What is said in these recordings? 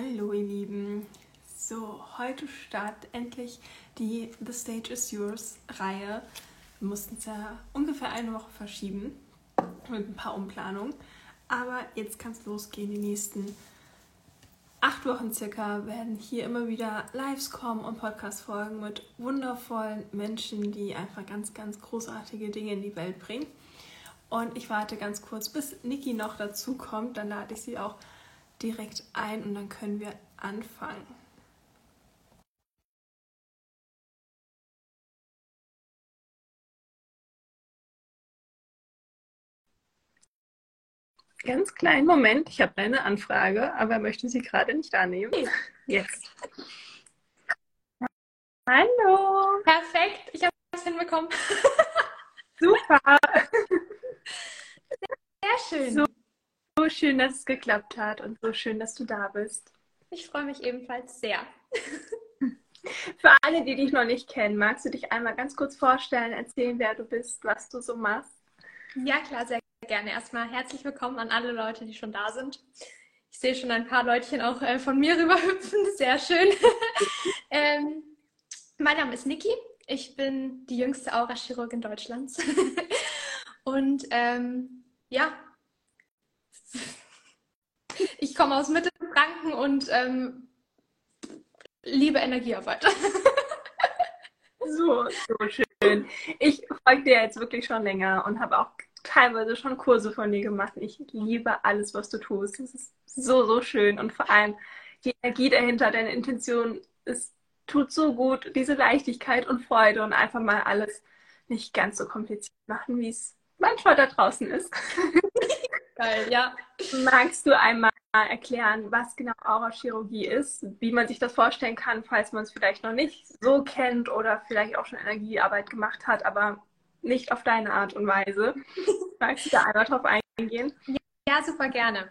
Hallo ihr Lieben. So, heute startet endlich die The Stage is Yours Reihe. Wir mussten es ja ungefähr eine Woche verschieben mit ein paar Umplanungen. Aber jetzt kann es losgehen. Die nächsten acht Wochen circa werden hier immer wieder Lives kommen und Podcast-Folgen mit wundervollen Menschen, die einfach ganz, ganz großartige Dinge in die Welt bringen. Und ich warte ganz kurz, bis Niki noch dazu kommt. Dann lade ich sie auch direkt ein und dann können wir anfangen. Ganz kleinen Moment, ich habe eine Anfrage, aber möchte sie gerade nicht annehmen. Jetzt. Hallo. Perfekt, ich habe es hinbekommen. Super. Sehr schön. So so schön, dass es geklappt hat und so schön, dass du da bist. Ich freue mich ebenfalls sehr. Für alle, die dich noch nicht kennen, magst du dich einmal ganz kurz vorstellen, erzählen, wer du bist, was du so machst? Ja, klar, sehr gerne. Erstmal herzlich willkommen an alle Leute, die schon da sind. Ich sehe schon ein paar Leutchen auch äh, von mir rüber hüpfen. Sehr schön. ähm, mein Name ist Niki. Ich bin die jüngste Aura-Chirurgin Deutschlands. Und ähm, ja, ich komme aus Mittelfranken und ähm, liebe Energiearbeit. so, so schön. Ich folge dir jetzt wirklich schon länger und habe auch teilweise schon Kurse von dir gemacht. Ich liebe alles, was du tust. Es ist so, so schön und vor allem die Energie dahinter, deine Intention, es tut so gut, diese Leichtigkeit und Freude und einfach mal alles nicht ganz so kompliziert machen, wie es manchmal da draußen ist. Geil, ja. Magst du einmal erklären, was genau Aurachirurgie ist, wie man sich das vorstellen kann, falls man es vielleicht noch nicht so kennt oder vielleicht auch schon Energiearbeit gemacht hat, aber nicht auf deine Art und Weise? Magst du da einmal drauf eingehen? Ja, super gerne.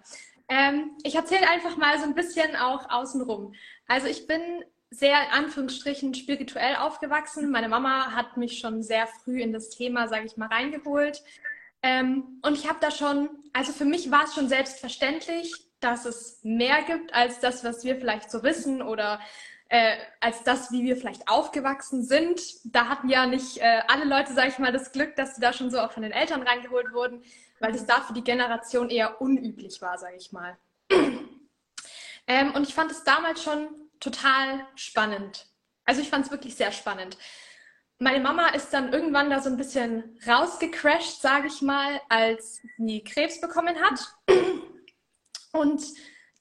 Ähm, ich erzähle einfach mal so ein bisschen auch außenrum. Also ich bin sehr in Anführungsstrichen spirituell aufgewachsen. Meine Mama hat mich schon sehr früh in das Thema, sage ich mal, reingeholt. Ähm, und ich habe da schon, also für mich war es schon selbstverständlich, dass es mehr gibt als das, was wir vielleicht so wissen oder äh, als das, wie wir vielleicht aufgewachsen sind. Da hatten ja nicht äh, alle Leute, sage ich mal, das Glück, dass sie da schon so auch von den Eltern reingeholt wurden, weil das da für die Generation eher unüblich war, sage ich mal. ähm, und ich fand es damals schon total spannend. Also ich fand es wirklich sehr spannend meine Mama ist dann irgendwann da so ein bisschen rausgecrashed, sage ich mal, als sie Krebs bekommen hat. Und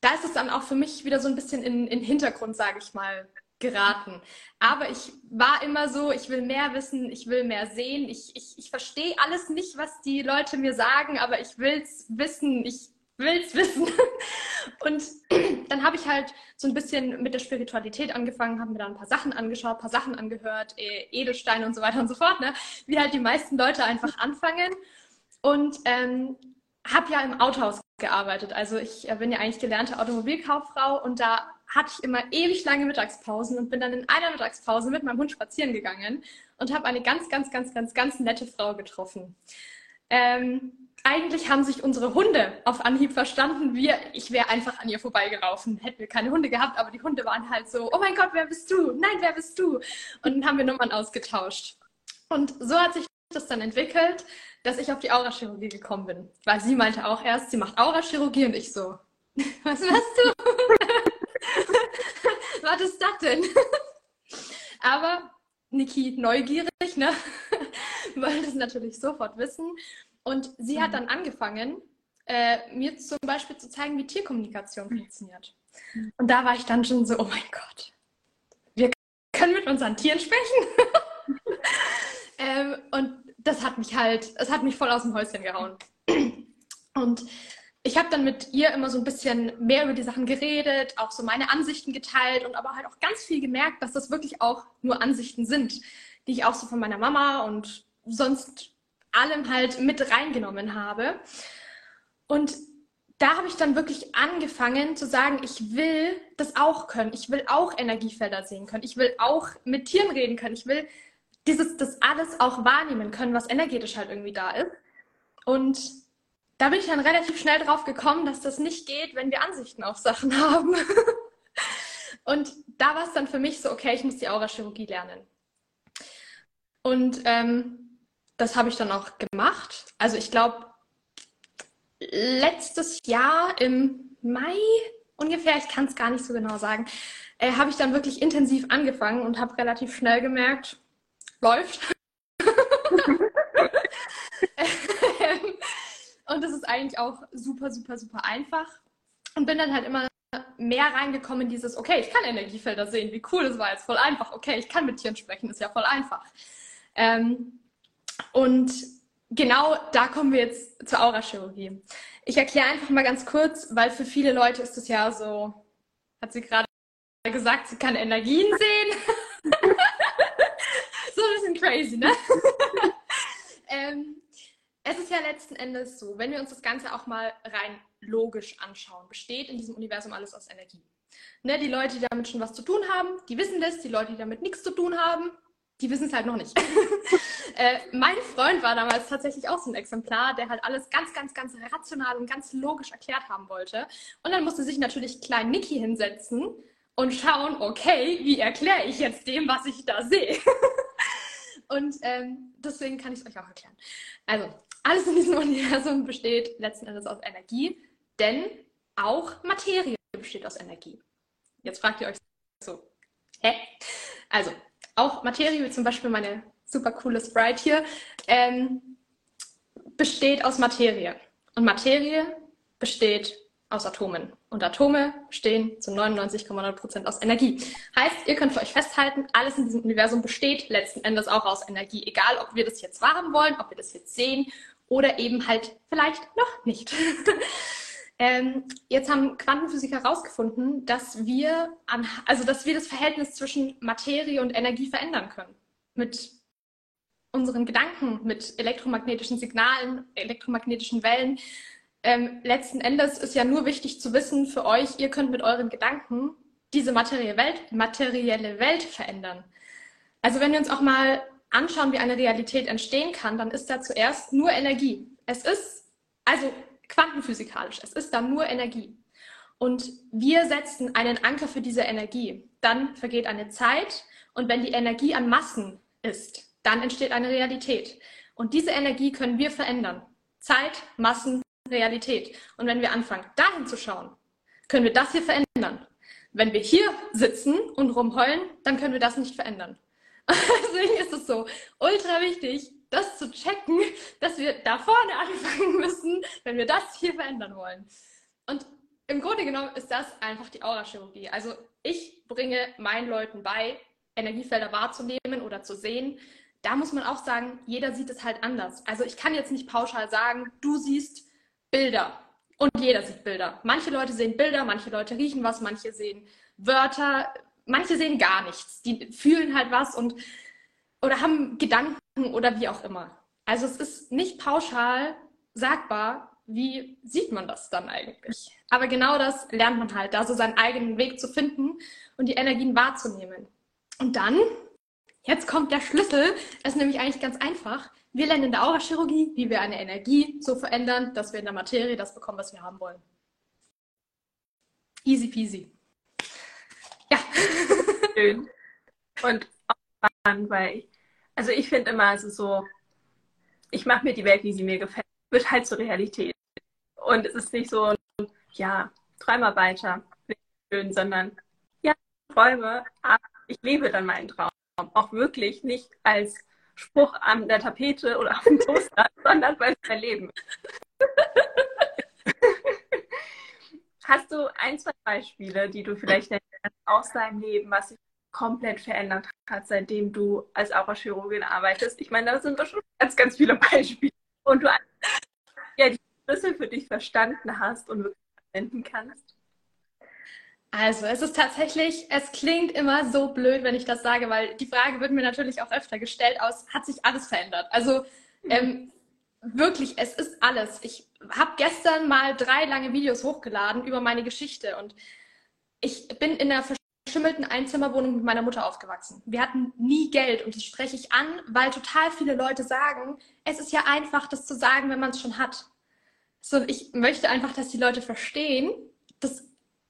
da ist es dann auch für mich wieder so ein bisschen in den Hintergrund, sage ich mal, geraten. Aber ich war immer so, ich will mehr wissen, ich will mehr sehen. Ich, ich, ich verstehe alles nicht, was die Leute mir sagen, aber ich will es wissen. Ich will's wissen. Und dann habe ich halt so ein bisschen mit der Spiritualität angefangen, habe mir da ein paar Sachen angeschaut, ein paar Sachen angehört, e, Edelsteine und so weiter und so fort, ne? wie halt die meisten Leute einfach anfangen. Und ähm, habe ja im Autohaus gearbeitet. Also ich äh, bin ja eigentlich gelernte Automobilkauffrau und da hatte ich immer ewig lange Mittagspausen und bin dann in einer Mittagspause mit meinem Hund spazieren gegangen und habe eine ganz, ganz, ganz, ganz, ganz nette Frau getroffen. Ähm, eigentlich haben sich unsere Hunde auf Anhieb verstanden. Wir, ich wäre einfach an ihr vorbeigelaufen, hätten wir keine Hunde gehabt, aber die Hunde waren halt so, oh mein Gott, wer bist du? Nein, wer bist du? Und dann haben wir Nummern ausgetauscht. Und so hat sich das dann entwickelt, dass ich auf die Aurachirurgie gekommen bin. Weil sie meinte auch erst, sie macht Aurachirurgie und ich so, was machst du? was ist das denn? aber Niki neugierig, ne? wollte es natürlich sofort wissen und sie mhm. hat dann angefangen, äh, mir zum Beispiel zu zeigen, wie Tierkommunikation mhm. funktioniert. Mhm. Und da war ich dann schon so, oh mein Gott, wir können mit unseren Tieren sprechen. ähm, und das hat mich halt, es hat mich voll aus dem Häuschen gehauen. Und ich habe dann mit ihr immer so ein bisschen mehr über die Sachen geredet, auch so meine Ansichten geteilt und aber halt auch ganz viel gemerkt, dass das wirklich auch nur Ansichten sind, die ich auch so von meiner Mama und sonst allem halt mit reingenommen habe. Und da habe ich dann wirklich angefangen zu sagen, ich will das auch können. Ich will auch Energiefelder sehen können. Ich will auch mit Tieren reden können. Ich will dieses, das alles auch wahrnehmen können, was energetisch halt irgendwie da ist. Und da bin ich dann relativ schnell drauf gekommen, dass das nicht geht, wenn wir Ansichten auf Sachen haben. Und da war es dann für mich so, okay, ich muss die Aurachirurgie lernen. Und ähm, das habe ich dann auch gemacht. Also ich glaube, letztes Jahr im Mai ungefähr, ich kann es gar nicht so genau sagen, äh, habe ich dann wirklich intensiv angefangen und habe relativ schnell gemerkt, läuft. und das ist eigentlich auch super, super, super einfach. Und bin dann halt immer mehr reingekommen in dieses, okay, ich kann Energiefelder sehen, wie cool das war jetzt, voll einfach. Okay, ich kann mit Tieren sprechen, ist ja voll einfach. Ähm, und genau da kommen wir jetzt zur Aurachirurgie. Ich erkläre einfach mal ganz kurz, weil für viele Leute ist es ja so, hat sie gerade gesagt, sie kann Energien sehen. so ein bisschen crazy, ne? ähm, es ist ja letzten Endes so, wenn wir uns das Ganze auch mal rein logisch anschauen, besteht in diesem Universum alles aus Energie. Ne, die Leute, die damit schon was zu tun haben, die wissen das. Die Leute, die damit nichts zu tun haben, die wissen es halt noch nicht. äh, mein Freund war damals tatsächlich auch so ein Exemplar, der halt alles ganz, ganz, ganz rational und ganz logisch erklärt haben wollte. Und dann musste sich natürlich klein Niki hinsetzen und schauen, okay, wie erkläre ich jetzt dem, was ich da sehe? und ähm, deswegen kann ich es euch auch erklären. Also, alles in diesem Universum besteht letzten Endes aus Energie, denn auch Materie besteht aus Energie. Jetzt fragt ihr euch so, hä? Also, auch Materie, wie zum Beispiel meine super coole Sprite hier, ähm, besteht aus Materie. Und Materie besteht aus Atomen. Und Atome bestehen zu 99,9 Prozent aus Energie. Heißt, ihr könnt für euch festhalten, alles in diesem Universum besteht letzten Endes auch aus Energie. Egal, ob wir das jetzt wahrhaben wollen, ob wir das jetzt sehen oder eben halt vielleicht noch nicht. ähm, jetzt haben Quantenphysiker herausgefunden, dass wir an, also dass wir das Verhältnis zwischen Materie und Energie verändern können. Mit unseren Gedanken, mit elektromagnetischen Signalen, elektromagnetischen Wellen. Ähm, letzten Endes ist ja nur wichtig zu wissen für euch, ihr könnt mit euren Gedanken diese materielle Welt, materielle Welt verändern. Also wenn wir uns auch mal anschauen, wie eine Realität entstehen kann, dann ist da zuerst nur Energie. Es ist also quantenphysikalisch, es ist da nur Energie. Und wir setzen einen Anker für diese Energie. Dann vergeht eine Zeit und wenn die Energie an Massen ist, dann entsteht eine Realität. Und diese Energie können wir verändern. Zeit, Massen, Realität. Und wenn wir anfangen, dahin zu schauen, können wir das hier verändern. Wenn wir hier sitzen und rumheulen, dann können wir das nicht verändern. Deswegen ist es so ultra wichtig, das zu checken, dass wir da vorne anfangen müssen, wenn wir das hier verändern wollen. Und im Grunde genommen ist das einfach die Aurachirurgie. Also ich bringe meinen Leuten bei, Energiefelder wahrzunehmen oder zu sehen. Da muss man auch sagen, jeder sieht es halt anders. Also ich kann jetzt nicht pauschal sagen, du siehst Bilder und jeder sieht Bilder. Manche Leute sehen Bilder, manche Leute riechen was, manche sehen Wörter, manche sehen gar nichts. Die fühlen halt was und oder haben Gedanken oder wie auch immer. Also es ist nicht pauschal sagbar, wie sieht man das dann eigentlich? Aber genau das lernt man halt, da so seinen eigenen Weg zu finden und die Energien wahrzunehmen. Und dann, jetzt kommt der Schlüssel, das ist nämlich eigentlich ganz einfach. Wir lernen in der Aurachirurgie, wie wir eine Energie so verändern, dass wir in der Materie das bekommen, was wir haben wollen. Easy peasy. Ja. Schön. Und spannend, weil ich, also ich finde immer, ist so, ich mache mir die Welt, wie sie mir gefällt, wird halt zur Realität. Und es ist nicht so, ja, träume weiter, schön, sondern ja, träume, aber ich lebe dann meinen Traum. Auch wirklich nicht als Spruch an der Tapete oder auf dem Toaster, sondern weil es mein Leben Hast du ein, zwei Beispiele, die du vielleicht aus deinem Leben, was sich komplett verändert hat, seitdem du als Aurachirurgin arbeitest? Ich meine, da sind bestimmt ganz, ganz viele Beispiele. Und du ja, die Schlüssel für dich verstanden hast und wirklich verwenden kannst. Also, es ist tatsächlich, es klingt immer so blöd, wenn ich das sage, weil die Frage wird mir natürlich auch öfter gestellt aus, hat sich alles verändert? Also, mhm. ähm, wirklich, es ist alles. Ich habe gestern mal drei lange Videos hochgeladen über meine Geschichte und ich bin in einer verschimmelten Einzimmerwohnung mit meiner Mutter aufgewachsen. Wir hatten nie Geld und das spreche ich an, weil total viele Leute sagen, es ist ja einfach, das zu sagen, wenn man es schon hat. So, ich möchte einfach, dass die Leute verstehen, dass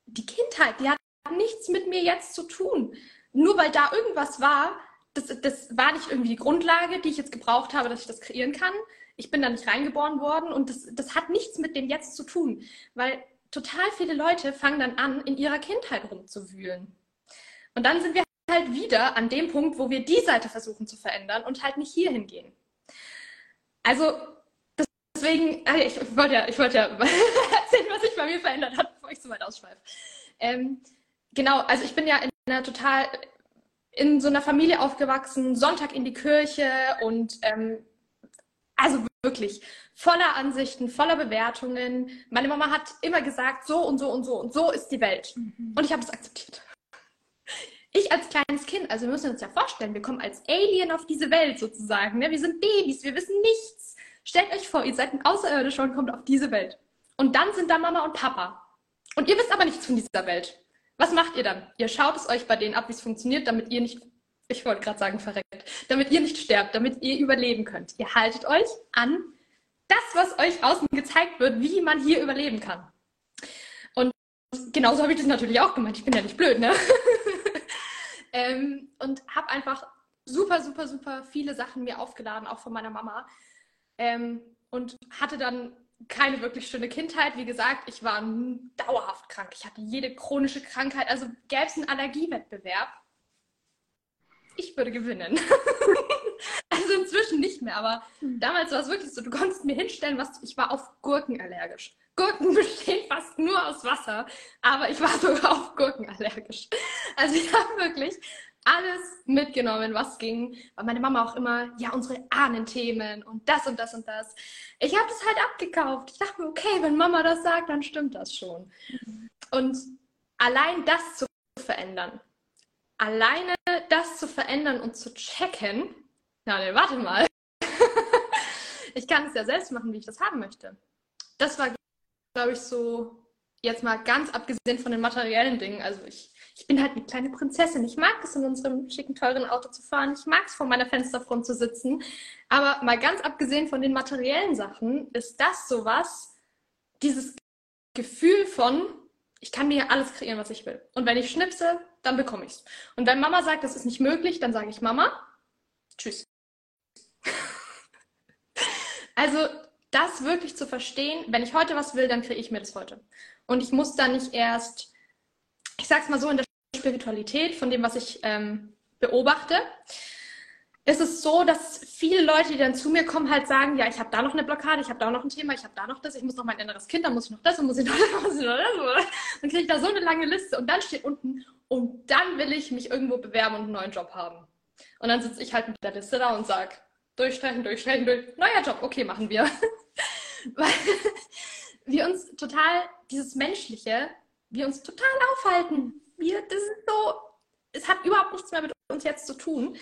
die Kindheit, die hat nichts mit mir jetzt zu tun. Nur weil da irgendwas war, das, das war nicht irgendwie die Grundlage, die ich jetzt gebraucht habe, dass ich das kreieren kann. Ich bin da nicht reingeboren worden und das, das hat nichts mit dem Jetzt zu tun, weil total viele Leute fangen dann an, in ihrer Kindheit rumzuwühlen. Und dann sind wir halt wieder an dem Punkt, wo wir die Seite versuchen zu verändern und halt nicht hier hingehen. Also deswegen, ah, ich wollte ja, ich wollte ja erzählen, was sich bei mir verändert hat, bevor ich so weit ausschweife. Ähm, genau, also ich bin ja in einer total, in so einer Familie aufgewachsen, Sonntag in die Kirche und ähm, also wirklich voller Ansichten, voller Bewertungen. Meine Mama hat immer gesagt, so und so und so und so ist die Welt. Mhm. Und ich habe es akzeptiert. Ich als kleines Kind, also wir müssen uns ja vorstellen, wir kommen als Alien auf diese Welt sozusagen. Ne? Wir sind Babys, wir wissen nichts. Stellt euch vor, ihr seid ein Außerirdischer und kommt auf diese Welt. Und dann sind da Mama und Papa. Und ihr wisst aber nichts von dieser Welt. Was macht ihr dann? Ihr schaut es euch bei denen ab, wie es funktioniert, damit ihr nicht, ich wollte gerade sagen, verreckt, damit ihr nicht sterbt, damit ihr überleben könnt. Ihr haltet euch an das, was euch außen gezeigt wird, wie man hier überleben kann. Und genauso habe ich das natürlich auch gemeint. Ich bin ja nicht blöd, ne? ähm, und habe einfach super, super, super viele Sachen mir aufgeladen, auch von meiner Mama. Ähm, und hatte dann keine wirklich schöne Kindheit. Wie gesagt, ich war dauerhaft krank. Ich hatte jede chronische Krankheit. Also gäbe es einen Allergiewettbewerb, ich würde gewinnen. also inzwischen nicht mehr, aber hm. damals war es wirklich so, du konntest mir hinstellen, was ich war auf Gurken allergisch. Gurken bestehen fast nur aus Wasser, aber ich war sogar auf Gurken allergisch. Also ich habe wirklich alles mitgenommen, was ging. Weil meine Mama auch immer, ja, unsere Ahnenthemen und das und das und das. Ich habe das halt abgekauft. Ich dachte mir, okay, wenn Mama das sagt, dann stimmt das schon. Und allein das zu verändern, alleine das zu verändern und zu checken, na, warte mal. ich kann es ja selbst machen, wie ich das haben möchte. Das war, glaube ich, so jetzt mal ganz abgesehen von den materiellen Dingen. Also ich ich bin halt eine kleine Prinzessin. Ich mag es, in unserem schicken, teuren Auto zu fahren. Ich mag es, vor meiner Fensterfront zu sitzen. Aber mal ganz abgesehen von den materiellen Sachen, ist das sowas, dieses Gefühl von, ich kann mir alles kreieren, was ich will. Und wenn ich schnipse, dann bekomme ich es. Und wenn Mama sagt, das ist nicht möglich, dann sage ich Mama, tschüss. Also das wirklich zu verstehen, wenn ich heute was will, dann kriege ich mir das heute. Und ich muss dann nicht erst, ich sag's mal so, in der Spiritualität, von dem, was ich ähm, beobachte, ist es so, dass viele Leute, die dann zu mir kommen, halt sagen, ja, ich habe da noch eine Blockade, ich habe da noch ein Thema, ich habe da noch das, ich muss noch mein inneres Kind, dann muss ich noch das, dann muss ich noch das, muss ich noch das. Dann kriege ich da so eine lange Liste und dann steht unten, und dann will ich mich irgendwo bewerben und einen neuen Job haben. Und dann sitze ich halt mit der Liste da und sage, durchstreichen, durchstreichen, durch, neuer Job, okay, machen wir. Weil wir uns total, dieses Menschliche, wir uns total aufhalten wir, das ist so, es hat überhaupt nichts mehr mit uns jetzt zu tun,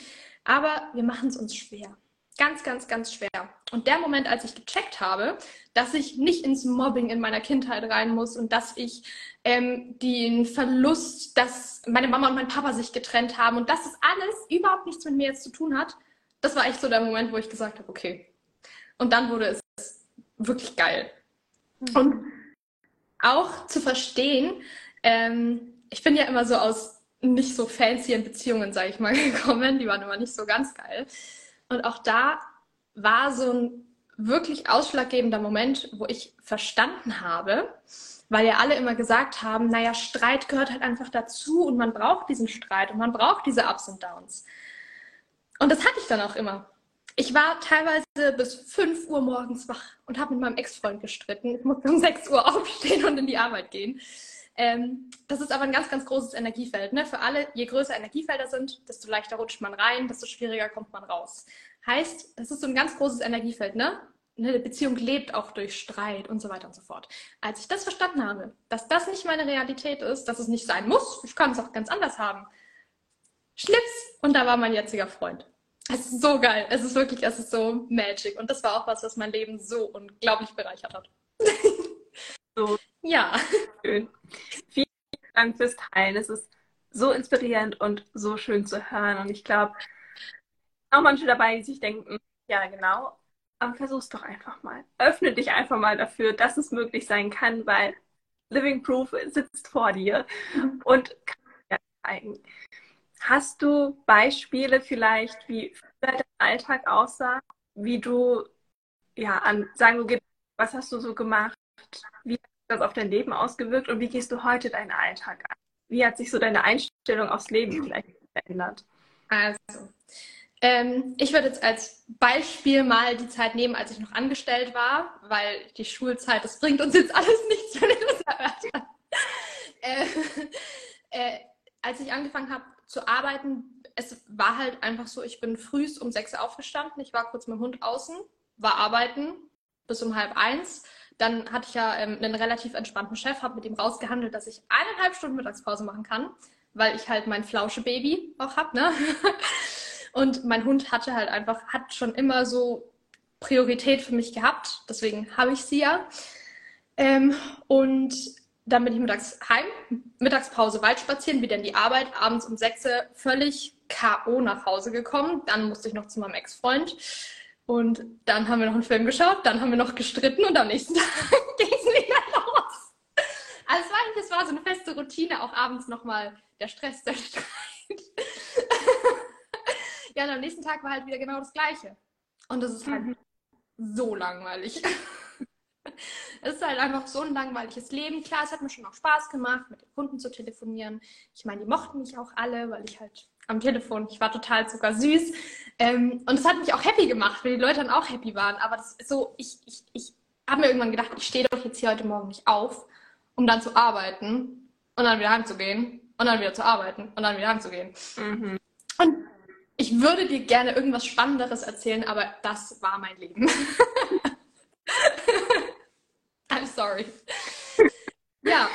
aber wir machen es uns schwer. Ganz, ganz, ganz schwer. Und der Moment, als ich gecheckt habe, dass ich nicht ins Mobbing in meiner Kindheit rein muss und dass ich ähm, den Verlust, dass meine Mama und mein Papa sich getrennt haben und dass das alles überhaupt nichts mit mir jetzt zu tun hat, das war echt so der Moment, wo ich gesagt habe, okay. Und dann wurde es wirklich geil. Mhm. Und auch zu verstehen, ähm, ich bin ja immer so aus nicht so fancy Beziehungen, sage ich mal, gekommen. Die waren immer nicht so ganz geil. Und auch da war so ein wirklich ausschlaggebender Moment, wo ich verstanden habe, weil ja alle immer gesagt haben, naja, Streit gehört halt einfach dazu und man braucht diesen Streit und man braucht diese Ups und Downs. Und das hatte ich dann auch immer. Ich war teilweise bis 5 Uhr morgens wach und habe mit meinem Ex-Freund gestritten. Ich musste um 6 Uhr aufstehen und in die Arbeit gehen. Ähm, das ist aber ein ganz, ganz großes Energiefeld. Ne? Für alle, je größer Energiefelder sind, desto leichter rutscht man rein, desto schwieriger kommt man raus. Heißt, das ist so ein ganz großes Energiefeld. Ne? Eine Beziehung lebt auch durch Streit und so weiter und so fort. Als ich das verstanden habe, dass das nicht meine Realität ist, dass es nicht sein muss, ich kann es auch ganz anders haben. Schnips! Und da war mein jetziger Freund. Es ist so geil. Es ist wirklich, es ist so magic. Und das war auch was, was mein Leben so unglaublich bereichert hat. So. Ja. Schön. Vielen Dank fürs Teilen. Es ist so inspirierend und so schön zu hören. Und ich glaube, auch manche dabei, die sich denken, ja, genau, aber versuch's doch einfach mal. Öffne dich einfach mal dafür, dass es möglich sein kann, weil Living Proof sitzt vor dir mhm. und kann einsteigen. Hast du Beispiele vielleicht, wie dein Alltag aussah, wie du, ja, an, sagen wir, was hast du so gemacht? Wie hat das auf dein Leben ausgewirkt und wie gehst du heute deinen Alltag an? Wie hat sich so deine Einstellung aufs Leben vielleicht verändert? Also, ähm, ich würde jetzt als Beispiel mal die Zeit nehmen, als ich noch angestellt war, weil die Schulzeit, das bringt uns jetzt alles nichts, wenn ihr das erörtert. Äh, äh, als ich angefangen habe zu arbeiten, es war halt einfach so, ich bin frühst um sechs aufgestanden, ich war kurz mit dem Hund außen, war arbeiten bis um halb eins. Dann hatte ich ja ähm, einen relativ entspannten Chef, habe mit ihm rausgehandelt, dass ich eineinhalb Stunden Mittagspause machen kann, weil ich halt mein Flauschebaby auch habe, ne? Und mein Hund hatte halt einfach, hat schon immer so Priorität für mich gehabt. Deswegen habe ich sie ja. Ähm, und dann bin ich mittags heim, Mittagspause Wald spazieren, wieder in die Arbeit, abends um sechs völlig K.O. nach Hause gekommen. Dann musste ich noch zu meinem Ex-Freund. Und dann haben wir noch einen Film geschaut, dann haben wir noch gestritten und am nächsten Tag ging es wieder los. Also es war, es war so eine feste Routine, auch abends nochmal der Stress, der Streit. ja, und am nächsten Tag war halt wieder genau das Gleiche. Und das ist halt mhm. so langweilig. Es ist halt einfach so ein langweiliges Leben. Klar, es hat mir schon auch Spaß gemacht, mit den Kunden zu telefonieren. Ich meine, die mochten mich auch alle, weil ich halt am Telefon, ich war total sogar süß. Ähm, und es hat mich auch happy gemacht, weil die Leute dann auch happy waren. Aber das ist so, ich, ich, ich habe mir irgendwann gedacht, ich stehe doch jetzt hier heute Morgen nicht auf, um dann zu arbeiten und dann wieder heimzugehen und dann wieder zu arbeiten und dann wieder heimzugehen. Mhm. Und ich würde dir gerne irgendwas Spannenderes erzählen, aber das war mein Leben. Sorry. Ja.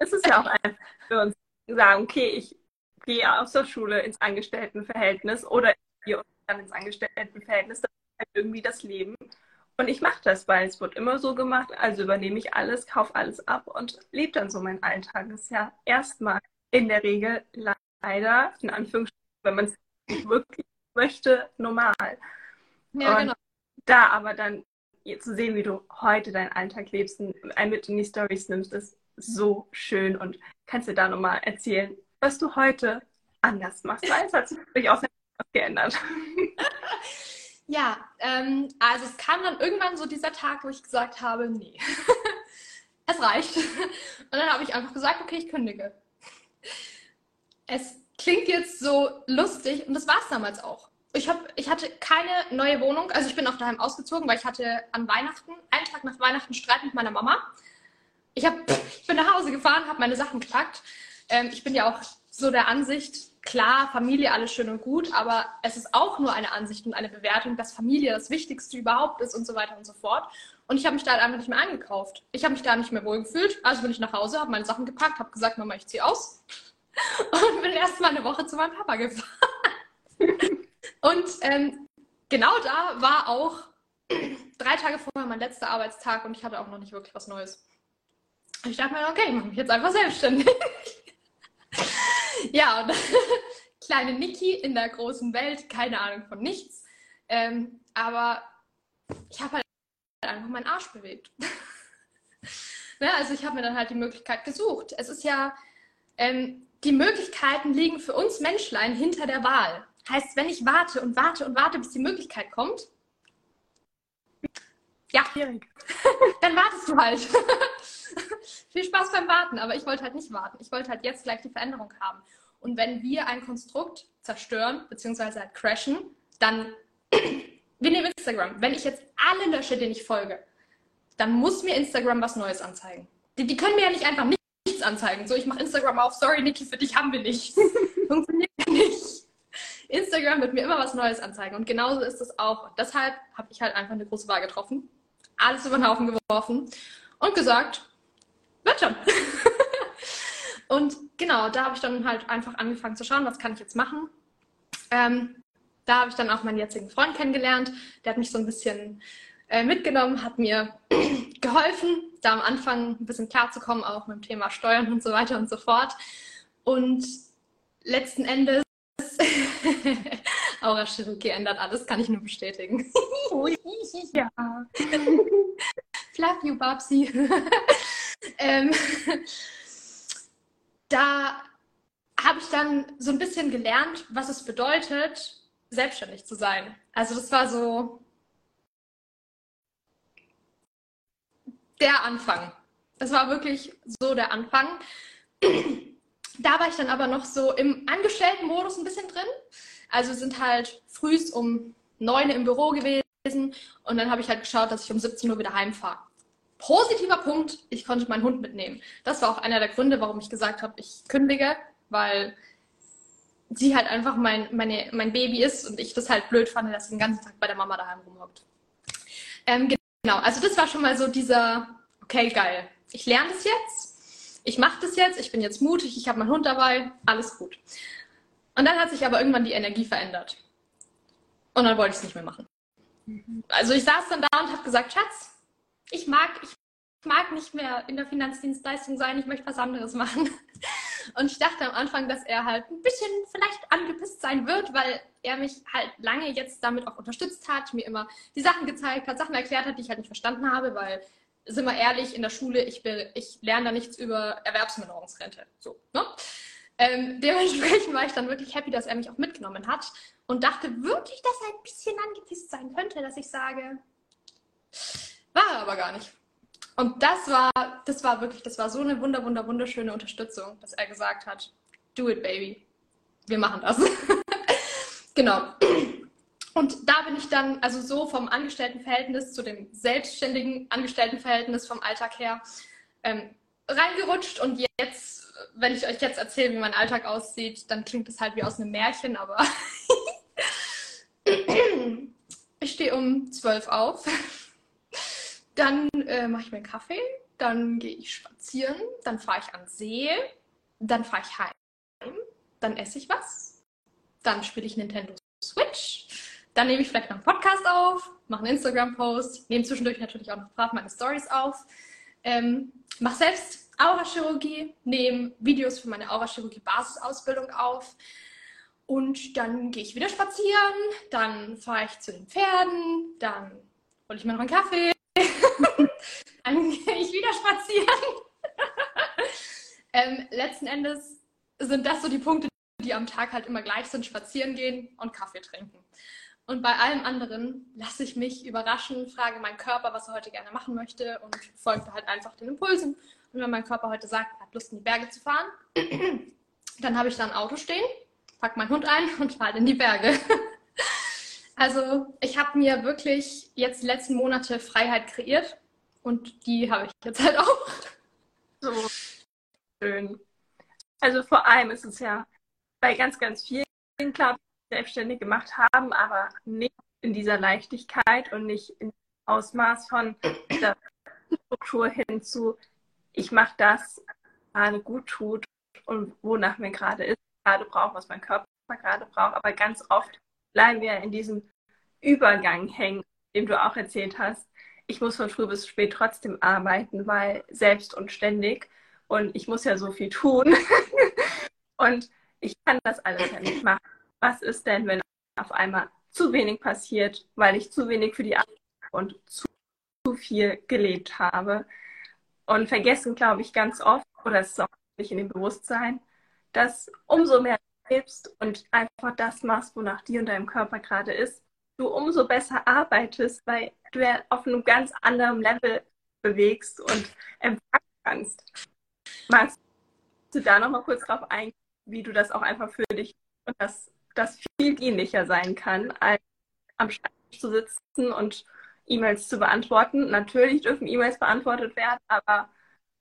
Es ist ja auch einfach für uns sagen, okay, ich gehe aus der Schule ins Angestelltenverhältnis oder hier dann ins Angestelltenverhältnis. Das ist halt irgendwie das Leben. Und ich mache das, weil es wird immer so gemacht, also übernehme ich alles, kaufe alles ab und lebe dann so meinen Alltag. Das ist ja erstmal in der Regel leider, in Anführungsstrichen, wenn man es wirklich möchte, normal. Ja, und genau. Da aber dann zu sehen, wie du heute deinen Alltag lebst und mit in die Stories nimmst, ist so schön. Und kannst du da nochmal erzählen, was du heute anders machst? Weil es hat sich durchaus geändert. Ja, ähm, also es kam dann irgendwann so dieser Tag, wo ich gesagt habe, nee, es reicht. Und dann habe ich einfach gesagt, okay, ich kündige. Es klingt jetzt so lustig und das war es damals auch. Ich, hab, ich hatte keine neue Wohnung, also ich bin auch daheim ausgezogen, weil ich hatte an Weihnachten, einen Tag nach Weihnachten Streit mit meiner Mama. Ich, hab, ich bin nach Hause gefahren, habe meine Sachen gepackt. Ähm, ich bin ja auch so der Ansicht, klar, Familie alles schön und gut, aber es ist auch nur eine Ansicht und eine Bewertung, dass Familie das Wichtigste überhaupt ist und so weiter und so fort. Und ich habe mich da halt einfach nicht mehr eingekauft. Ich habe mich da nicht mehr wohl gefühlt. Also bin ich nach Hause, habe meine Sachen gepackt, habe gesagt, Mama, ich ziehe aus und bin erst mal eine Woche zu meinem Papa gefahren. Und ähm, genau da war auch drei Tage vorher mein letzter Arbeitstag und ich hatte auch noch nicht wirklich was Neues. Ich dachte mir, okay, ich mache mich jetzt einfach selbstständig. ja, und kleine Niki in der großen Welt, keine Ahnung von nichts. Ähm, aber ich habe halt einfach meinen Arsch bewegt. ne, also ich habe mir dann halt die Möglichkeit gesucht. Es ist ja, ähm, die Möglichkeiten liegen für uns Menschlein hinter der Wahl. Heißt, wenn ich warte und warte und warte, bis die Möglichkeit kommt, ja, dann wartest du halt. Viel Spaß beim Warten, aber ich wollte halt nicht warten. Ich wollte halt jetzt gleich die Veränderung haben. Und wenn wir ein Konstrukt zerstören, beziehungsweise halt crashen, dann, wir nehmen Instagram. Wenn ich jetzt alle lösche, denen ich folge, dann muss mir Instagram was Neues anzeigen. Die, die können mir ja nicht einfach nichts anzeigen. So, ich mache Instagram auf, sorry Niki, für dich haben wir nichts. Funktioniert ja nicht. Instagram wird mir immer was Neues anzeigen. Und genauso ist es auch. Und deshalb habe ich halt einfach eine große Wahl getroffen, alles über den Haufen geworfen und gesagt, wird schon. und genau, da habe ich dann halt einfach angefangen zu schauen, was kann ich jetzt machen. Ähm, da habe ich dann auch meinen jetzigen Freund kennengelernt. Der hat mich so ein bisschen äh, mitgenommen, hat mir geholfen, da am Anfang ein bisschen klarzukommen, auch mit dem Thema Steuern und so weiter und so fort. Und letzten Endes, Aura Shiruki ändert alles, kann ich nur bestätigen. ja. Fluff you, Babsi. ähm, da habe ich dann so ein bisschen gelernt, was es bedeutet, selbstständig zu sein. Also das war so der Anfang. Das war wirklich so der Anfang. Da war ich dann aber noch so im Angestelltenmodus ein bisschen drin. Also sind halt frühs um neun im Büro gewesen und dann habe ich halt geschaut, dass ich um 17 Uhr wieder heimfahre. Positiver Punkt, ich konnte meinen Hund mitnehmen. Das war auch einer der Gründe, warum ich gesagt habe, ich kündige, weil sie halt einfach mein, meine, mein Baby ist und ich das halt blöd fand, dass sie den ganzen Tag bei der Mama daheim rumhockt. Ähm, genau, also das war schon mal so dieser, okay, geil, ich lerne das jetzt, ich mache das jetzt, ich bin jetzt mutig, ich habe meinen Hund dabei, alles gut. Und dann hat sich aber irgendwann die Energie verändert. Und dann wollte ich es nicht mehr machen. Also ich saß dann da und habe gesagt, Schatz, ich mag, ich mag nicht mehr in der Finanzdienstleistung sein, ich möchte was anderes machen. Und ich dachte am Anfang, dass er halt ein bisschen vielleicht angepisst sein wird, weil er mich halt lange jetzt damit auch unterstützt hat, mir immer die Sachen gezeigt hat, Sachen erklärt hat, die ich halt nicht verstanden habe, weil, sind wir ehrlich, in der Schule, ich, ich lerne da nichts über Erwerbsminderungsrente. So, ne? Ähm, dementsprechend war ich dann wirklich happy, dass er mich auch mitgenommen hat und dachte wirklich, dass er ein bisschen angepisst sein könnte, dass ich sage, war er aber gar nicht. Und das war, das war wirklich, das war so eine wunder, wunder, wunderschöne Unterstützung, dass er gesagt hat, do it, baby. Wir machen das. genau. Und da bin ich dann, also so vom Angestelltenverhältnis zu dem selbstständigen Angestelltenverhältnis vom Alltag her ähm, reingerutscht. Und jetzt, wenn ich euch jetzt erzähle, wie mein Alltag aussieht, dann klingt es halt wie aus einem Märchen, aber ich stehe um zwölf auf. Dann äh, mache ich mir einen Kaffee, dann gehe ich spazieren, dann fahre ich an See, dann fahre ich heim, dann esse ich was, dann spiele ich Nintendo Switch, dann nehme ich vielleicht noch einen Podcast auf, mache einen Instagram-Post, nehme zwischendurch natürlich auch noch brav meine Stories auf, ähm, mache selbst Aurachirurgie, nehme Videos für meine Aurachirurgie-Basisausbildung auf und dann gehe ich wieder spazieren, dann fahre ich zu den Pferden, dann hole ich mir noch einen Kaffee, dann gehe ich wieder spazieren. ähm, letzten Endes sind das so die Punkte, die am Tag halt immer gleich sind: spazieren gehen und Kaffee trinken. Und bei allem anderen lasse ich mich überraschen, frage meinen Körper, was er heute gerne machen möchte und folge halt einfach den Impulsen. Und wenn mein Körper heute sagt, er hat Lust in die Berge zu fahren, dann habe ich da ein Auto stehen, packe meinen Hund ein und fahre in die Berge. Also ich habe mir wirklich jetzt die letzten Monate Freiheit kreiert und die habe ich jetzt halt auch. So schön. Also vor allem ist es ja bei ganz, ganz vielen klar, selbstständig gemacht haben, aber nicht in dieser Leichtigkeit und nicht im Ausmaß von der Struktur hin zu, ich mache das, was gerade gut tut und wonach mir gerade ist, gerade braucht, was mein Körper gerade braucht. Aber ganz oft bleiben wir in diesem Übergang hängen, dem du auch erzählt hast. Ich muss von früh bis spät trotzdem arbeiten, weil selbst und ständig. Und ich muss ja so viel tun. und ich kann das alles ja nicht machen. Was ist denn, wenn auf einmal zu wenig passiert, weil ich zu wenig für die Arbeit und zu, zu viel gelebt habe? Und vergessen, glaube ich, ganz oft, oder es ist auch nicht in dem Bewusstsein, dass umso mehr du lebst und einfach das machst, wonach dir und deinem Körper gerade ist, du umso besser arbeitest, weil du ja auf einem ganz anderen Level bewegst und empfangen kannst. Magst du da nochmal kurz drauf eingehen, wie du das auch einfach für dich und dass das viel dienlicher sein kann, als am Schreibtisch zu sitzen und E-Mails zu beantworten. Natürlich dürfen E-Mails beantwortet werden, aber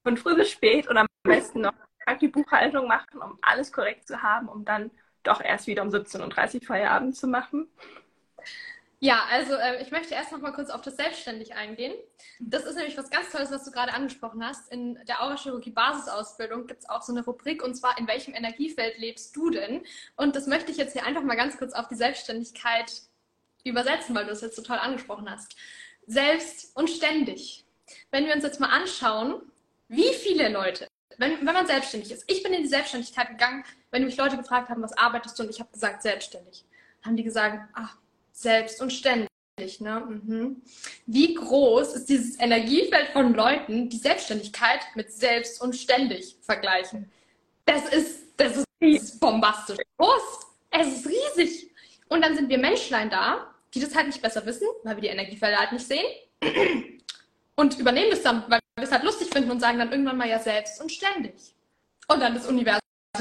von früh bis spät oder am besten noch die Buchhaltung machen, um alles korrekt zu haben, um dann doch erst wieder um 17.30 Uhr Feierabend zu machen. Ja, also äh, ich möchte erst noch mal kurz auf das Selbstständig eingehen. Das ist nämlich was ganz Tolles, was du gerade angesprochen hast. In der Aurachirurgie Basisausbildung gibt es auch so eine Rubrik und zwar in welchem Energiefeld lebst du denn? Und das möchte ich jetzt hier einfach mal ganz kurz auf die Selbstständigkeit übersetzen, weil du es jetzt so toll angesprochen hast. Selbst und ständig. Wenn wir uns jetzt mal anschauen, wie viele Leute, wenn, wenn man selbstständig ist, ich bin in die Selbstständigkeit gegangen, wenn mich Leute gefragt haben, was arbeitest du und ich habe gesagt selbstständig, haben die gesagt, ach selbst und ständig. Ne? Mhm. Wie groß ist dieses Energiefeld von Leuten, die Selbstständigkeit mit selbst und ständig vergleichen? Das ist, das ist Es ist bombastisch groß. Es ist riesig. Und dann sind wir Menschlein da, die das halt nicht besser wissen, weil wir die Energiefelder halt nicht sehen. Und übernehmen das dann, weil wir es halt lustig finden und sagen dann irgendwann mal ja selbst und ständig. Und dann das Universum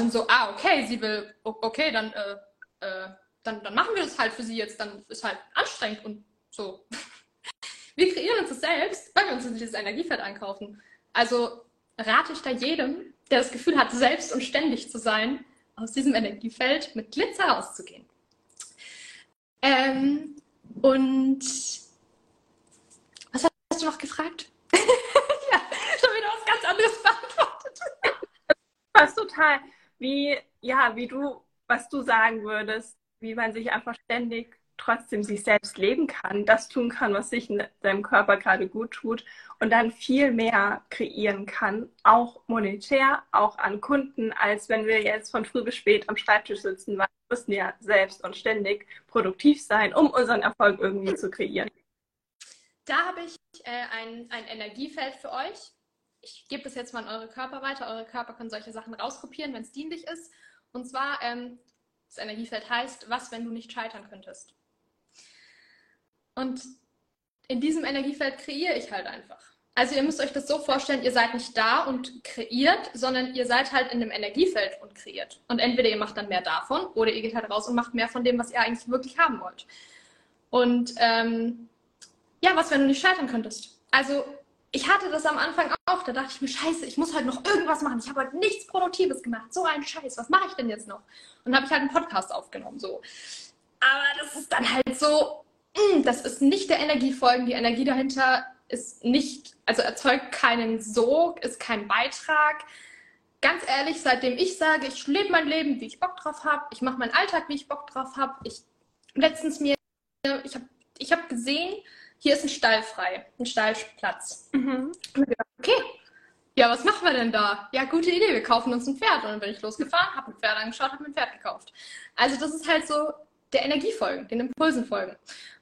so, ah, okay, sie will, okay, dann, äh, äh, dann, dann machen wir das halt für sie jetzt, dann ist halt anstrengend und so. Wir kreieren uns das selbst, weil wir uns dieses Energiefeld einkaufen. Also rate ich da jedem, der das Gefühl hat, selbst und ständig zu sein, aus diesem Energiefeld mit Glitzer rauszugehen. Ähm, und was hast du noch gefragt? ja, schon wieder was ganz anderes beantwortet. Passt total. Wie, ja, wie du, was du sagen würdest, wie man sich einfach ständig trotzdem sich selbst leben kann, das tun kann, was sich in seinem Körper gerade gut tut und dann viel mehr kreieren kann, auch monetär, auch an Kunden, als wenn wir jetzt von früh bis spät am Schreibtisch sitzen, weil wir müssen ja selbst und ständig produktiv sein, um unseren Erfolg irgendwie zu kreieren. Da habe ich äh, ein, ein Energiefeld für euch. Ich gebe das jetzt mal an eure Körper weiter. Eure Körper können solche Sachen rauskopieren, wenn es dienlich ist. Und zwar, ähm, das Energiefeld heißt, was, wenn du nicht scheitern könntest? Und in diesem Energiefeld kreiere ich halt einfach. Also ihr müsst euch das so vorstellen, ihr seid nicht da und kreiert, sondern ihr seid halt in dem Energiefeld und kreiert. Und entweder ihr macht dann mehr davon oder ihr geht halt raus und macht mehr von dem, was ihr eigentlich wirklich haben wollt. Und ähm, ja, was, wenn du nicht scheitern könntest? Also ich hatte das am Anfang auch, da dachte ich mir, scheiße, ich muss halt noch irgendwas machen. Ich habe heute nichts Produktives gemacht. So ein Scheiß, was mache ich denn jetzt noch? Und habe ich halt einen Podcast aufgenommen. so. Aber das ist dann halt so, hm, das ist nicht der Energiefolgen. Die Energie dahinter ist nicht, also erzeugt keinen Sog, ist kein Beitrag. Ganz ehrlich, seitdem ich sage, ich lebe mein Leben, wie ich Bock drauf habe, ich mache meinen Alltag, wie ich Bock drauf habe. Ich letztens mir, ich habe ich hab gesehen, hier ist ein Stall frei, ein Stallplatz. Mhm. Okay, ja, was machen wir denn da? Ja, gute Idee, wir kaufen uns ein Pferd. Und dann bin ich losgefahren, habe ein Pferd angeschaut, habe ein Pferd gekauft. Also das ist halt so der Energie folgen, den Impulsen folgen.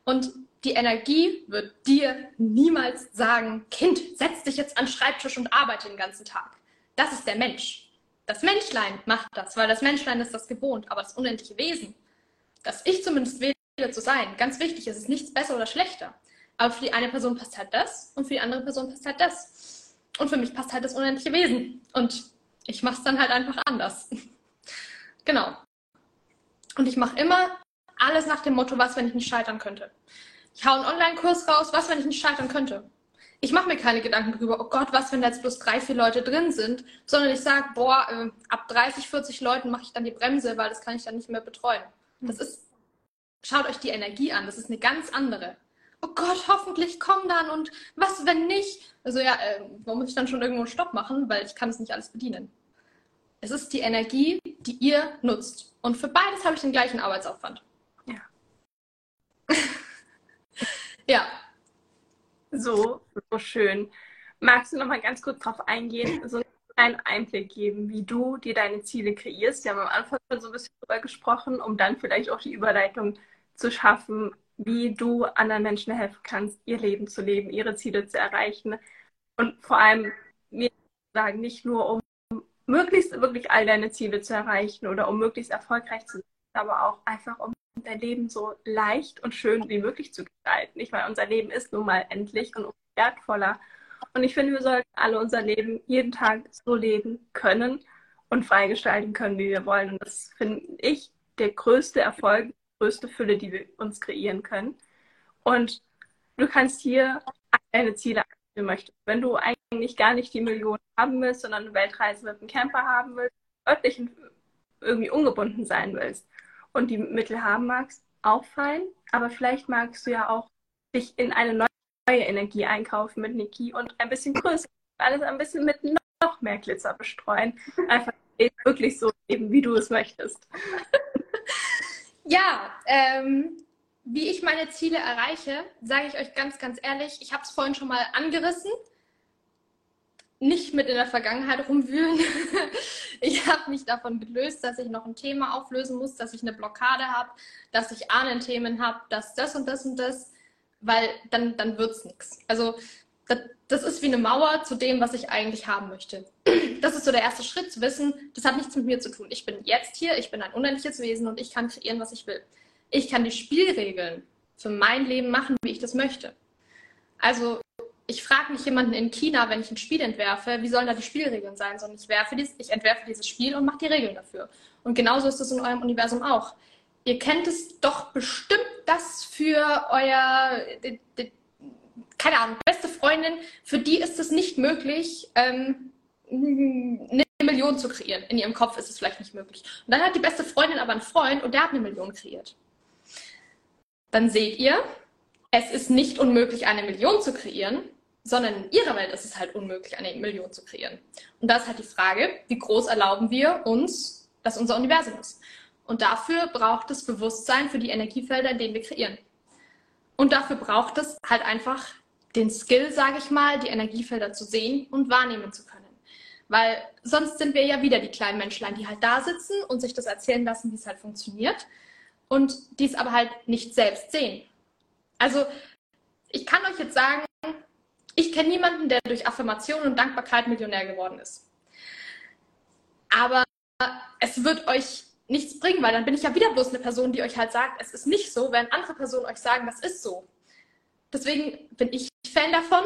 Und die Energie wird dir niemals sagen, Kind, setz dich jetzt an den Schreibtisch und arbeite den ganzen Tag. Das ist der Mensch. Das Menschlein macht das, weil das Menschlein ist das gewohnt. Aber das unendliche Wesen, das ich zumindest wähle zu sein, ganz wichtig, es ist nichts besser oder schlechter. Aber für die eine Person passt halt das und für die andere Person passt halt das. Und für mich passt halt das unendliche Wesen. Und ich mache es dann halt einfach anders. genau. Und ich mache immer alles nach dem Motto, was, wenn ich nicht scheitern könnte. Ich hau einen Online-Kurs raus, was, wenn ich nicht scheitern könnte. Ich mache mir keine Gedanken darüber, oh Gott, was, wenn da jetzt bloß drei, vier Leute drin sind, sondern ich sage, boah, äh, ab 30, 40 Leuten mache ich dann die Bremse, weil das kann ich dann nicht mehr betreuen. Das ist, schaut euch die Energie an, das ist eine ganz andere. Oh Gott, hoffentlich komm dann und was, wenn nicht? Also ja, äh, muss ich dann schon irgendwo einen Stopp machen, weil ich kann es nicht alles bedienen. Es ist die Energie, die ihr nutzt. Und für beides habe ich den gleichen Arbeitsaufwand. ja. So, so schön. Magst du noch mal ganz kurz darauf eingehen, so einen Einblick geben, wie du dir deine Ziele kreierst? Wir haben am Anfang schon so ein bisschen darüber gesprochen, um dann vielleicht auch die Überleitung zu schaffen, wie du anderen Menschen helfen kannst, ihr Leben zu leben, ihre Ziele zu erreichen. Und vor allem, mir sagen, nicht nur um möglichst wirklich all deine Ziele zu erreichen oder um möglichst erfolgreich zu sein, aber auch einfach um dein Leben so leicht und schön wie möglich zu gestalten. Nicht, weil unser Leben ist nun mal endlich und wertvoller. Und ich finde, wir sollten alle unser Leben jeden Tag so leben können und freigestalten können, wie wir wollen. Und das finde ich der größte Erfolg, größte Fülle, die wir uns kreieren können. Und du kannst hier deine Ziele erreichen möchtest. Wenn du eigentlich gar nicht die Millionen haben willst, sondern eine Weltreise mit einem Camper haben willst, örtlich irgendwie ungebunden sein willst, und die Mittel haben magst, auch fein. Aber vielleicht magst du ja auch dich in eine neue Energie einkaufen mit Niki und ein bisschen größer, alles ein bisschen mit noch mehr Glitzer bestreuen. Einfach wirklich so eben, wie du es möchtest. Ja, ähm, wie ich meine Ziele erreiche, sage ich euch ganz, ganz ehrlich, ich habe es vorhin schon mal angerissen nicht mit in der Vergangenheit rumwühlen. ich habe mich davon gelöst, dass ich noch ein Thema auflösen muss, dass ich eine Blockade habe, dass ich Ahnenthemen habe, dass das und das und das, weil dann, dann wird es nichts. Also das, das, ist wie eine Mauer zu dem, was ich eigentlich haben möchte. das ist so der erste Schritt, zu wissen, das hat nichts mit mir zu tun. Ich bin jetzt hier, ich bin ein unendliches Wesen und ich kann kreieren, was ich will. Ich kann die Spielregeln für mein Leben machen, wie ich das möchte. Also ich frage nicht jemanden in China, wenn ich ein Spiel entwerfe, wie sollen da die Spielregeln sein, sondern ich, werfe dies, ich entwerfe dieses Spiel und mache die Regeln dafür. Und genauso ist es in eurem Universum auch. Ihr kennt es doch bestimmt, dass für euer, keine Ahnung, beste Freundin, für die ist es nicht möglich, ähm, eine Million zu kreieren. In ihrem Kopf ist es vielleicht nicht möglich. Und dann hat die beste Freundin aber einen Freund und der hat eine Million kreiert. Dann seht ihr, es ist nicht unmöglich, eine Million zu kreieren, sondern in ihrer Welt ist es halt unmöglich, eine Million zu kreieren. Und da ist halt die Frage, wie groß erlauben wir uns, dass unser Universum ist. Und dafür braucht es Bewusstsein für die Energiefelder, in denen wir kreieren. Und dafür braucht es halt einfach den Skill, sage ich mal, die Energiefelder zu sehen und wahrnehmen zu können. Weil sonst sind wir ja wieder die kleinen Menschlein, die halt da sitzen und sich das erzählen lassen, wie es halt funktioniert und dies aber halt nicht selbst sehen. Also ich kann euch jetzt sagen, ich kenne niemanden, der durch Affirmation und Dankbarkeit Millionär geworden ist. Aber es wird euch nichts bringen, weil dann bin ich ja wieder bloß eine Person, die euch halt sagt, es ist nicht so, wenn andere Personen euch sagen, das ist so. Deswegen bin ich Fan davon.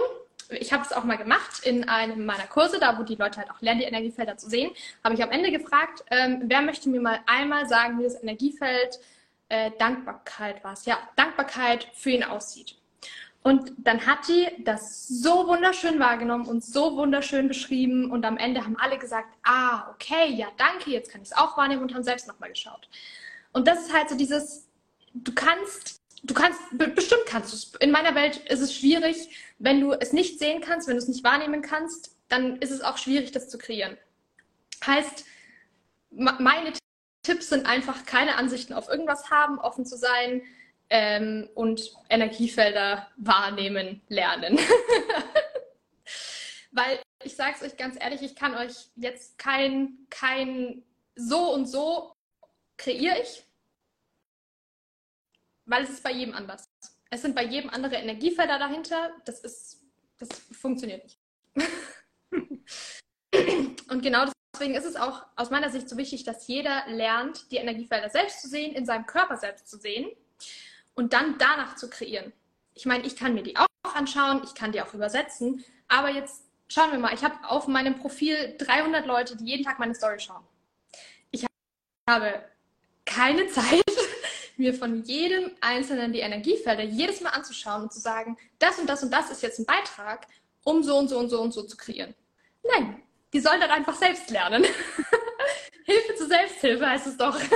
Ich habe es auch mal gemacht in einem meiner Kurse, da wo die Leute halt auch lernen, die Energiefelder zu sehen, habe ich am Ende gefragt, ähm, wer möchte mir mal einmal sagen, wie das Energiefeld äh, Dankbarkeit war ja, Dankbarkeit für ihn aussieht. Und dann hat die das so wunderschön wahrgenommen und so wunderschön beschrieben. Und am Ende haben alle gesagt, ah, okay, ja, danke, jetzt kann ich es auch wahrnehmen und haben selbst nochmal geschaut. Und das ist halt so dieses, du kannst, du kannst, bestimmt kannst du es. In meiner Welt ist es schwierig, wenn du es nicht sehen kannst, wenn du es nicht wahrnehmen kannst, dann ist es auch schwierig, das zu kreieren. Heißt, meine Tipps sind einfach keine Ansichten auf irgendwas haben, offen zu sein, ähm, und Energiefelder wahrnehmen lernen. Weil ich sage es euch ganz ehrlich, ich kann euch jetzt kein, kein so und so kreiere ich, weil es ist bei jedem anders. Es sind bei jedem andere Energiefelder dahinter. Das ist, das funktioniert nicht. und genau deswegen ist es auch aus meiner Sicht so wichtig, dass jeder lernt, die Energiefelder selbst zu sehen, in seinem Körper selbst zu sehen und dann danach zu kreieren. Ich meine, ich kann mir die auch anschauen, ich kann die auch übersetzen, aber jetzt schauen wir mal, ich habe auf meinem Profil 300 Leute, die jeden Tag meine Story schauen. Ich habe keine Zeit, mir von jedem Einzelnen die Energiefelder jedes Mal anzuschauen und zu sagen, das und das und das ist jetzt ein Beitrag, um so und so und so und so zu kreieren. Nein, die sollen dann einfach selbst lernen. Hilfe zur Selbsthilfe heißt es doch.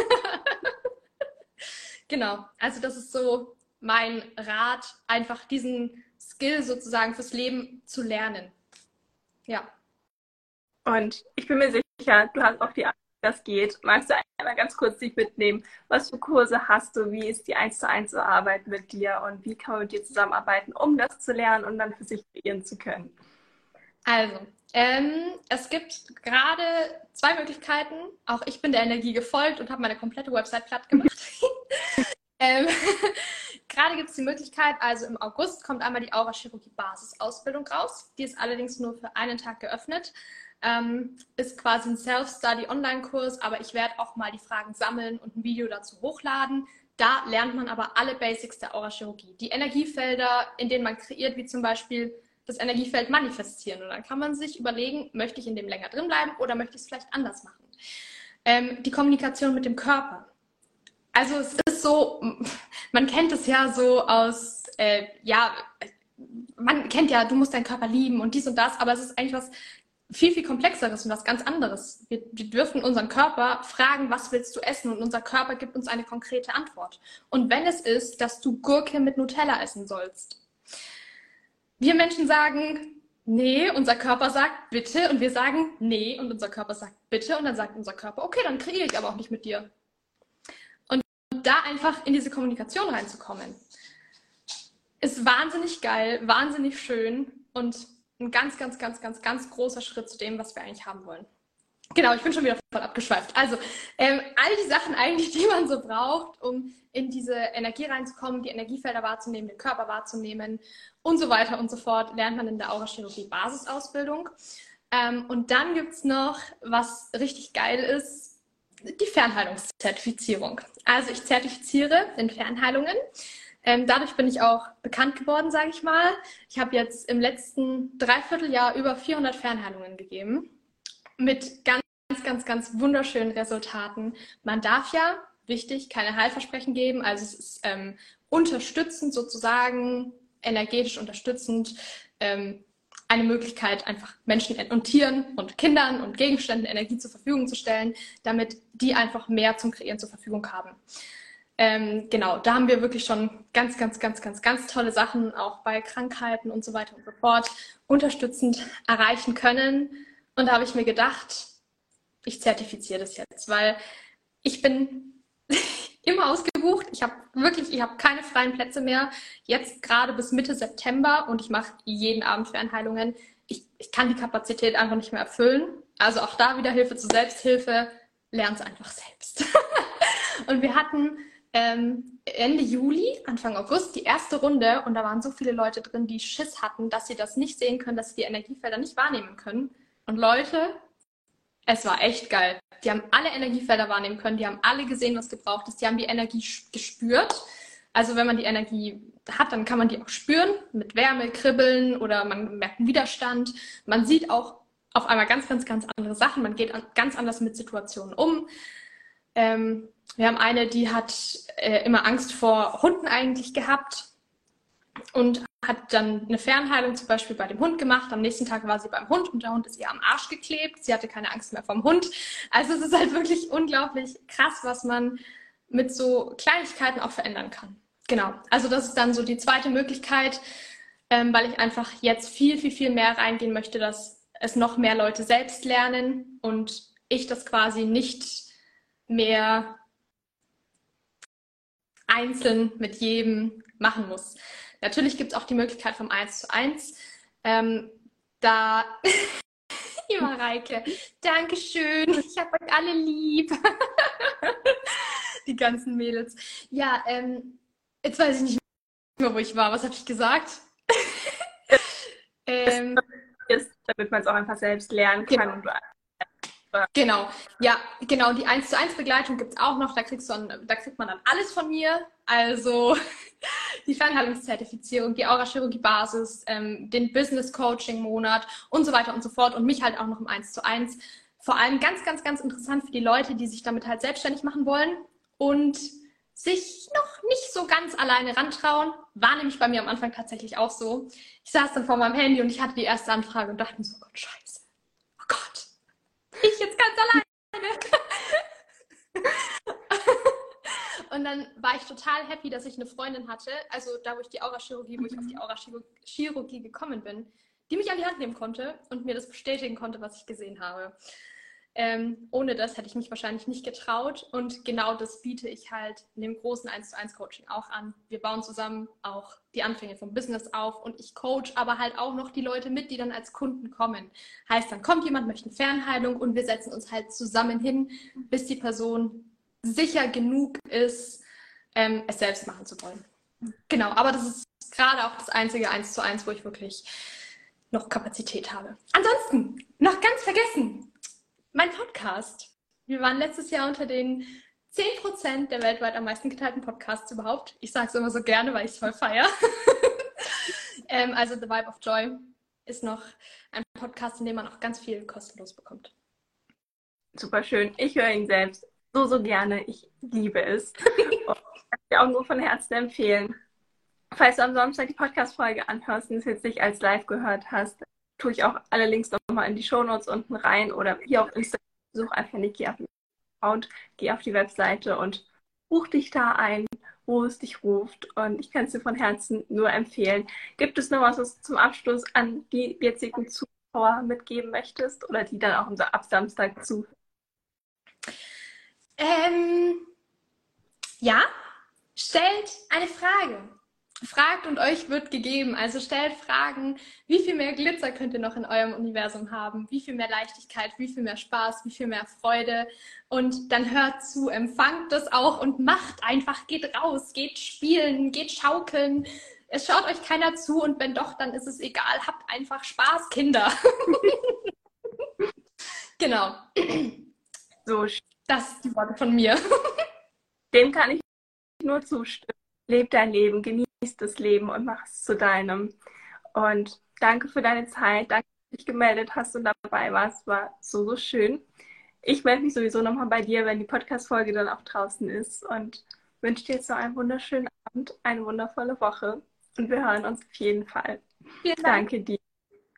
Genau, also das ist so mein Rat, einfach diesen Skill sozusagen fürs Leben zu lernen. Ja. Und ich bin mir sicher, du hast auch die das geht. Magst du einmal ganz kurz dich mitnehmen? Was für Kurse hast du? Wie ist die 1 zu 1 Arbeit mit dir? Und wie kann man mit dir zusammenarbeiten, um das zu lernen und dann für sich kreieren zu können? Also, ähm, es gibt gerade zwei Möglichkeiten. Auch ich bin der Energie gefolgt und habe meine komplette Website platt gemacht. ähm, gerade gibt es die Möglichkeit, also im August kommt einmal die Aura-Chirurgie Basisausbildung raus. Die ist allerdings nur für einen Tag geöffnet. Ähm, ist quasi ein Self-Study-Online-Kurs, aber ich werde auch mal die Fragen sammeln und ein Video dazu hochladen. Da lernt man aber alle Basics der Aura-Chirurgie. Die Energiefelder, in denen man kreiert, wie zum Beispiel das Energiefeld manifestieren. Und dann kann man sich überlegen, möchte ich in dem länger drin bleiben oder möchte ich es vielleicht anders machen. Ähm, die Kommunikation mit dem Körper. Also es ist so, man kennt es ja so aus, äh, ja, man kennt ja, du musst deinen Körper lieben und dies und das, aber es ist eigentlich was viel, viel komplexeres und was ganz anderes. Wir, wir dürfen unseren Körper fragen, was willst du essen? Und unser Körper gibt uns eine konkrete Antwort. Und wenn es ist, dass du Gurke mit Nutella essen sollst, wir Menschen sagen, nee, unser Körper sagt bitte und wir sagen nee und unser Körper sagt bitte und dann sagt unser Körper, okay, dann kreiere ich aber auch nicht mit dir. Und da einfach in diese Kommunikation reinzukommen, ist wahnsinnig geil, wahnsinnig schön und ein ganz, ganz, ganz, ganz, ganz großer Schritt zu dem, was wir eigentlich haben wollen. Genau, ich bin schon wieder voll abgeschweift. Also ähm, all die Sachen eigentlich, die man so braucht, um in diese Energie reinzukommen, die Energiefelder wahrzunehmen, den Körper wahrzunehmen und so weiter und so fort, lernt man in der Aurachirurgie Basisausbildung. Ähm, und dann gibt es noch, was richtig geil ist, die Fernheilungszertifizierung. Also ich zertifiziere in Fernheilungen. Ähm, dadurch bin ich auch bekannt geworden, sage ich mal. Ich habe jetzt im letzten Dreivierteljahr über 400 Fernheilungen gegeben mit ganz, ganz, ganz wunderschönen Resultaten. Man darf ja, wichtig, keine Heilversprechen geben. Also es ist ähm, unterstützend sozusagen, energetisch unterstützend. Ähm, eine Möglichkeit, einfach Menschen und Tieren und Kindern und Gegenständen Energie zur Verfügung zu stellen, damit die einfach mehr zum Kreieren zur Verfügung haben. Ähm, genau, da haben wir wirklich schon ganz, ganz, ganz, ganz, ganz tolle Sachen auch bei Krankheiten und so weiter und so fort unterstützend erreichen können. Und da habe ich mir gedacht, ich zertifiziere das jetzt, weil ich bin immer ausgebucht. Ich habe wirklich, ich habe keine freien Plätze mehr. Jetzt gerade bis Mitte September und ich mache jeden Abend Fernheilungen. Ich, ich kann die Kapazität einfach nicht mehr erfüllen. Also auch da wieder Hilfe zur Selbsthilfe. Lern's einfach selbst. und wir hatten ähm, Ende Juli, Anfang August die erste Runde und da waren so viele Leute drin, die Schiss hatten, dass sie das nicht sehen können, dass sie die Energiefelder nicht wahrnehmen können. Und Leute, es war echt geil. Die haben alle Energiefelder wahrnehmen können, die haben alle gesehen, was gebraucht ist, die haben die Energie gespürt. Also wenn man die Energie hat, dann kann man die auch spüren mit Wärme, Kribbeln oder man merkt einen Widerstand. Man sieht auch auf einmal ganz, ganz, ganz andere Sachen. Man geht ganz anders mit Situationen um. Ähm, wir haben eine, die hat äh, immer Angst vor Hunden eigentlich gehabt und hat dann eine Fernheilung zum Beispiel bei dem Hund gemacht. Am nächsten Tag war sie beim Hund und der Hund ist ihr am Arsch geklebt. Sie hatte keine Angst mehr vom Hund. Also es ist halt wirklich unglaublich krass, was man mit so Kleinigkeiten auch verändern kann. Genau. Also das ist dann so die zweite Möglichkeit, ähm, weil ich einfach jetzt viel, viel, viel mehr reingehen möchte, dass es noch mehr Leute selbst lernen und ich das quasi nicht mehr einzeln mit jedem machen muss. Natürlich gibt es auch die Möglichkeit vom 1 zu 1. Ähm, da, lieber Reike, Dankeschön. Ich habe euch alle lieb. die ganzen Mädels. Ja, ähm, jetzt weiß ich nicht mehr, wo ich war. Was habe ich gesagt? ähm, ist, damit man es auch einfach selbst lernen kann. Genau. Genau, ja, genau. Die 1 zu 1 Begleitung gibt es auch noch. Da, kriegst du dann, da kriegt man dann alles von mir. Also die Fernheilungszertifizierung, die Aurachirurgie-Basis, ähm, den Business-Coaching-Monat und so weiter und so fort. Und mich halt auch noch im 1 zu 1. Vor allem ganz, ganz, ganz interessant für die Leute, die sich damit halt selbstständig machen wollen und sich noch nicht so ganz alleine rantrauen. War nämlich bei mir am Anfang tatsächlich auch so. Ich saß dann vor meinem Handy und ich hatte die erste Anfrage und dachte mir so, Gott, scheiße. Ich jetzt ganz alleine. und dann war ich total happy, dass ich eine Freundin hatte, also da, wo ich die Aurachirurgie, wo ich auf die Aurachirurgie gekommen bin, die mich an die Hand nehmen konnte und mir das bestätigen konnte, was ich gesehen habe. Ähm, ohne das hätte ich mich wahrscheinlich nicht getraut. Und genau das biete ich halt in dem großen 1 zu 1 Coaching auch an. Wir bauen zusammen auch die Anfänge vom Business auf und ich coach aber halt auch noch die Leute mit, die dann als Kunden kommen. Heißt, dann kommt jemand, möchte eine Fernheilung und wir setzen uns halt zusammen hin, bis die Person sicher genug ist, ähm, es selbst machen zu wollen. Genau, aber das ist gerade auch das einzige 1 zu 1, wo ich wirklich noch Kapazität habe. Ansonsten, noch ganz vergessen, mein Podcast. Wir waren letztes Jahr unter den 10% der weltweit am meisten geteilten Podcasts überhaupt. Ich sage es immer so gerne, weil ich es voll feiere. ähm, also The Vibe of Joy ist noch ein Podcast, in dem man auch ganz viel kostenlos bekommt. Super schön. Ich höre ihn selbst so, so gerne. Ich liebe es. Und ich kann dir auch nur von Herzen empfehlen. Falls du am Samstag die Podcast-Folge anhörst und es jetzt nicht als live gehört hast, tue ich auch alle Links nochmal in die Shownotes unten rein oder hier auf Instagram. Such einfach Niki Account, geh auf die Webseite und buch dich da ein, wo es dich ruft. Und ich kann es dir von Herzen nur empfehlen. Gibt es noch was, was du zum Abschluss an die jetzigen Zuschauer mitgeben möchtest oder die dann auch ab Samstag zu? Ähm, ja, stellt eine Frage fragt und euch wird gegeben. Also stellt Fragen, wie viel mehr Glitzer könnt ihr noch in eurem Universum haben? Wie viel mehr Leichtigkeit, wie viel mehr Spaß, wie viel mehr Freude? Und dann hört zu, empfangt das auch und macht einfach, geht raus, geht spielen, geht schaukeln. Es schaut euch keiner zu und wenn doch, dann ist es egal. Habt einfach Spaß, Kinder. Genau. So, das sind die Worte von mir. Dem kann ich nur zustimmen. Leb dein Leben, genieß das Leben und mach es zu deinem. Und danke für deine Zeit. Danke, dass du dich gemeldet hast und dabei warst. War so, so schön. Ich melde mich sowieso nochmal bei dir, wenn die Podcast-Folge dann auch draußen ist. Und wünsche dir jetzt noch einen wunderschönen Abend, eine wundervolle Woche. Und wir hören uns auf jeden Fall. Vielen Dank. Danke dir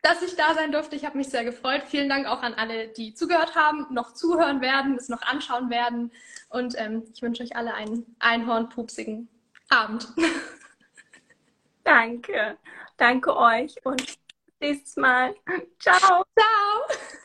dass ich da sein durfte. Ich habe mich sehr gefreut. Vielen Dank auch an alle, die zugehört haben, noch zuhören werden, es noch anschauen werden. Und ähm, ich wünsche euch alle einen einhornpupsigen Abend. Danke. Danke euch und bis nächstes Mal. Ciao. Ciao.